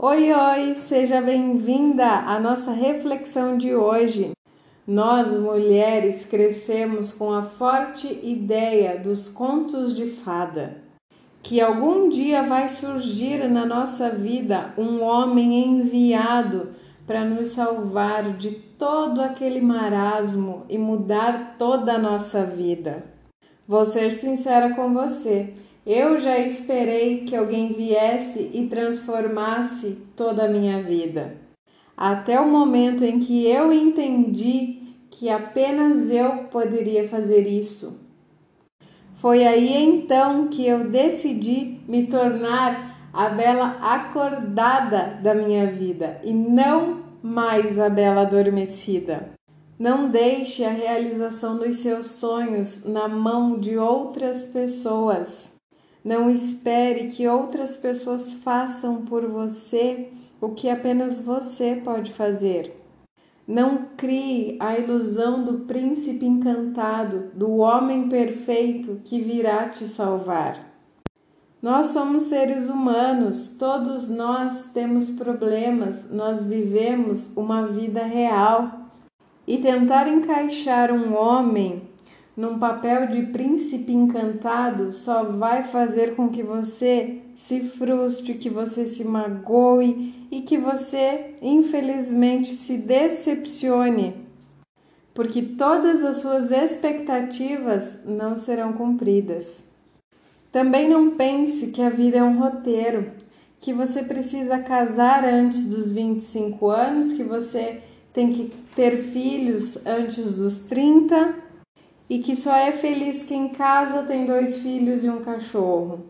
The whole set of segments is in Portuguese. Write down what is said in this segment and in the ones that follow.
Oi, oi, seja bem-vinda à nossa reflexão de hoje. Nós, mulheres, crescemos com a forte ideia dos contos de fada, que algum dia vai surgir na nossa vida um homem enviado para nos salvar de todo aquele marasmo e mudar toda a nossa vida. Vou ser sincera com você. Eu já esperei que alguém viesse e transformasse toda a minha vida. Até o momento em que eu entendi que apenas eu poderia fazer isso. Foi aí então que eu decidi me tornar a bela acordada da minha vida e não mais a bela adormecida. Não deixe a realização dos seus sonhos na mão de outras pessoas. Não espere que outras pessoas façam por você o que apenas você pode fazer. Não crie a ilusão do príncipe encantado, do homem perfeito que virá te salvar. Nós somos seres humanos, todos nós temos problemas, nós vivemos uma vida real. E tentar encaixar um homem num papel de príncipe encantado só vai fazer com que você se frustre, que você se magoe e que você, infelizmente, se decepcione, porque todas as suas expectativas não serão cumpridas. Também não pense que a vida é um roteiro, que você precisa casar antes dos 25 anos, que você tem que ter filhos antes dos 30 e que só é feliz quem casa, tem dois filhos e um cachorro.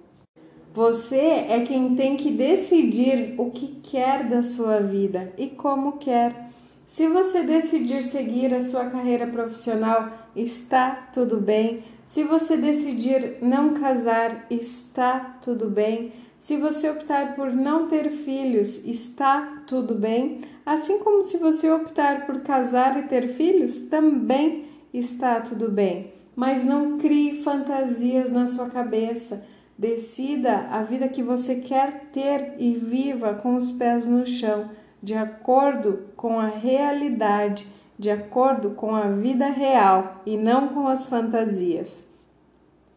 Você é quem tem que decidir o que quer da sua vida e como quer. Se você decidir seguir a sua carreira profissional, está tudo bem. Se você decidir não casar, está tudo bem. Se você optar por não ter filhos, está tudo bem. Assim como se você optar por casar e ter filhos, também está tudo bem, mas não crie fantasias na sua cabeça. Decida a vida que você quer ter e viva com os pés no chão, de acordo com a realidade, de acordo com a vida real e não com as fantasias.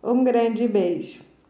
Um grande beijo.